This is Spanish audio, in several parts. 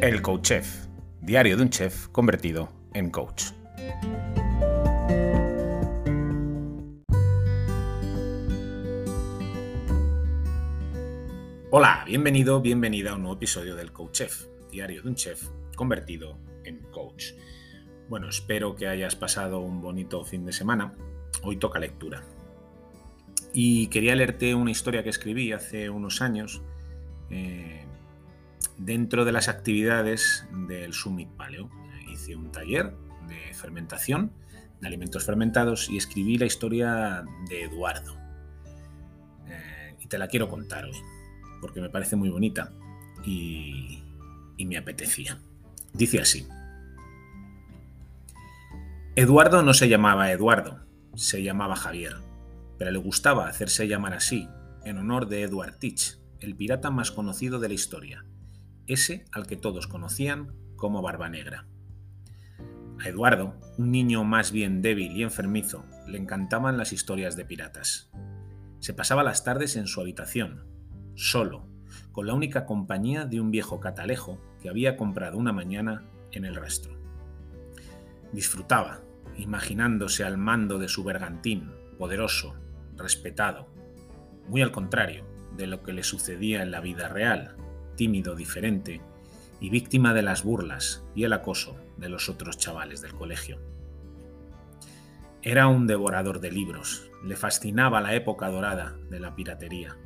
El Coach Chef, diario de un chef convertido en coach. Hola, bienvenido, bienvenida a un nuevo episodio del Coach Chef, diario de un chef convertido en coach. Bueno, espero que hayas pasado un bonito fin de semana. Hoy toca lectura. Y quería leerte una historia que escribí hace unos años eh, dentro de las actividades del Summit Paleo. Hice un taller de fermentación, de alimentos fermentados, y escribí la historia de Eduardo. Eh, y te la quiero contar hoy, porque me parece muy bonita y, y me apetecía. Dice así. Eduardo no se llamaba Eduardo, se llamaba Javier, pero le gustaba hacerse llamar así, en honor de Edward Teach, el pirata más conocido de la historia, ese al que todos conocían como Barba Negra. A Eduardo, un niño más bien débil y enfermizo, le encantaban las historias de piratas. Se pasaba las tardes en su habitación, solo, con la única compañía de un viejo catalejo que había comprado una mañana en el rastro. Disfrutaba, imaginándose al mando de su bergantín, poderoso, respetado, muy al contrario de lo que le sucedía en la vida real, tímido, diferente y víctima de las burlas y el acoso de los otros chavales del colegio. Era un devorador de libros, le fascinaba la época dorada de la piratería,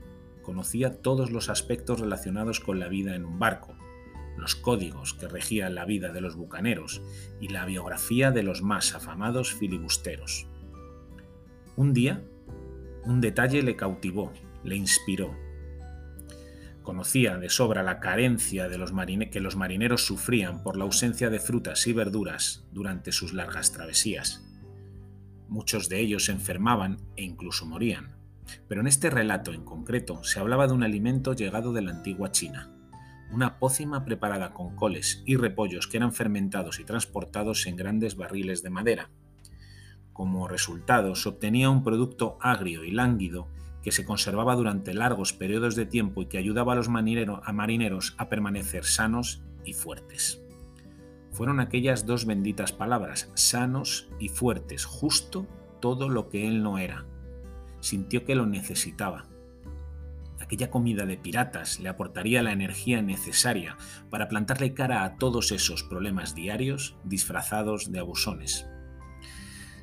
conocía todos los aspectos relacionados con la vida en un barco, los códigos que regían la vida de los bucaneros y la biografía de los más afamados filibusteros. Un día, un detalle le cautivó, le inspiró, Conocía de sobra la carencia de los que los marineros sufrían por la ausencia de frutas y verduras durante sus largas travesías. Muchos de ellos se enfermaban e incluso morían. Pero en este relato en concreto se hablaba de un alimento llegado de la antigua China, una pócima preparada con coles y repollos que eran fermentados y transportados en grandes barriles de madera. Como resultado se obtenía un producto agrio y lánguido que se conservaba durante largos periodos de tiempo y que ayudaba a los marineros a permanecer sanos y fuertes. Fueron aquellas dos benditas palabras, sanos y fuertes, justo todo lo que él no era. Sintió que lo necesitaba. Aquella comida de piratas le aportaría la energía necesaria para plantarle cara a todos esos problemas diarios disfrazados de abusones.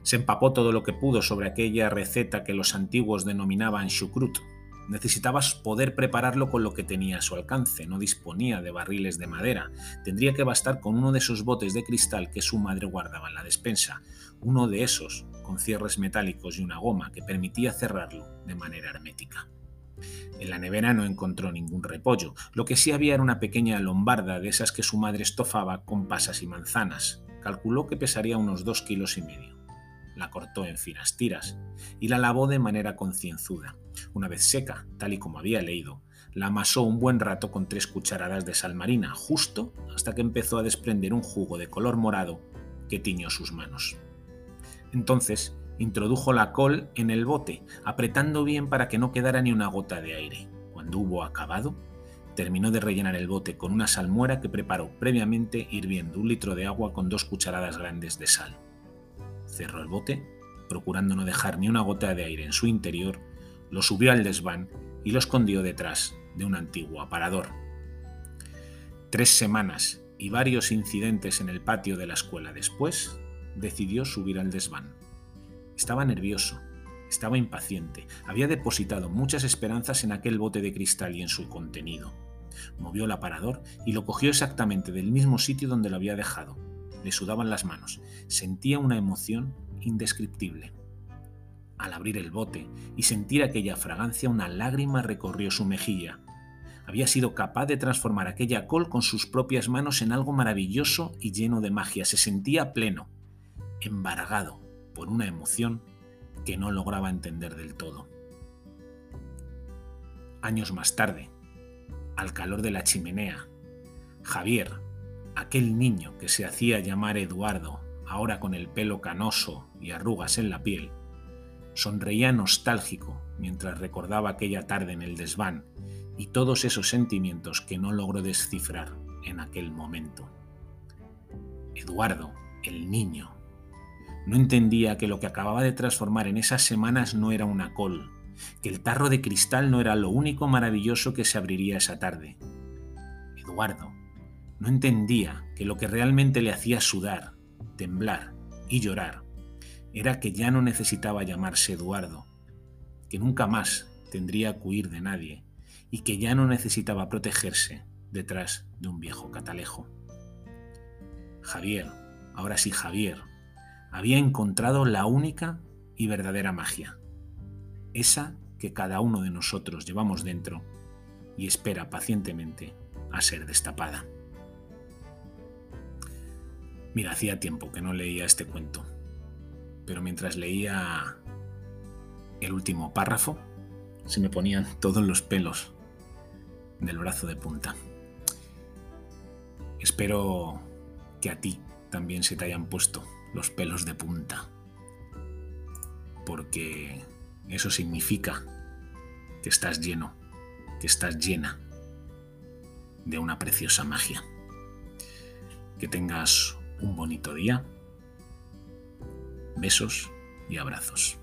Se empapó todo lo que pudo sobre aquella receta que los antiguos denominaban shukrut. Necesitaba poder prepararlo con lo que tenía a su alcance, no disponía de barriles de madera, tendría que bastar con uno de esos botes de cristal que su madre guardaba en la despensa, uno de esos con cierres metálicos y una goma que permitía cerrarlo de manera hermética. En la nevera no encontró ningún repollo, lo que sí había era una pequeña lombarda de esas que su madre estofaba con pasas y manzanas. Calculó que pesaría unos dos kilos y medio la cortó en finas tiras y la lavó de manera concienzuda. Una vez seca, tal y como había leído, la amasó un buen rato con tres cucharadas de sal marina, justo hasta que empezó a desprender un jugo de color morado que tiñó sus manos. Entonces introdujo la col en el bote, apretando bien para que no quedara ni una gota de aire. Cuando hubo acabado, terminó de rellenar el bote con una salmuera que preparó previamente hirviendo un litro de agua con dos cucharadas grandes de sal cerró el bote, procurando no dejar ni una gota de aire en su interior, lo subió al desván y lo escondió detrás de un antiguo aparador. Tres semanas y varios incidentes en el patio de la escuela después, decidió subir al desván. Estaba nervioso, estaba impaciente, había depositado muchas esperanzas en aquel bote de cristal y en su contenido. Movió el aparador y lo cogió exactamente del mismo sitio donde lo había dejado, le sudaban las manos. Sentía una emoción indescriptible. Al abrir el bote y sentir aquella fragancia, una lágrima recorrió su mejilla. Había sido capaz de transformar aquella col con sus propias manos en algo maravilloso y lleno de magia. Se sentía pleno, embargado por una emoción que no lograba entender del todo. Años más tarde, al calor de la chimenea, Javier, aquel niño que se hacía llamar Eduardo, ahora con el pelo canoso y arrugas en la piel, sonreía nostálgico mientras recordaba aquella tarde en el desván y todos esos sentimientos que no logró descifrar en aquel momento. Eduardo, el niño, no entendía que lo que acababa de transformar en esas semanas no era una col, que el tarro de cristal no era lo único maravilloso que se abriría esa tarde. Eduardo no entendía que lo que realmente le hacía sudar, temblar y llorar era que ya no necesitaba llamarse Eduardo, que nunca más tendría que huir de nadie y que ya no necesitaba protegerse detrás de un viejo catalejo. Javier, ahora sí Javier, había encontrado la única y verdadera magia, esa que cada uno de nosotros llevamos dentro y espera pacientemente a ser destapada. Mira, hacía tiempo que no leía este cuento, pero mientras leía el último párrafo, se me ponían todos los pelos del brazo de punta. Espero que a ti también se te hayan puesto los pelos de punta, porque eso significa que estás lleno, que estás llena de una preciosa magia. Que tengas un bonito día. Besos y abrazos.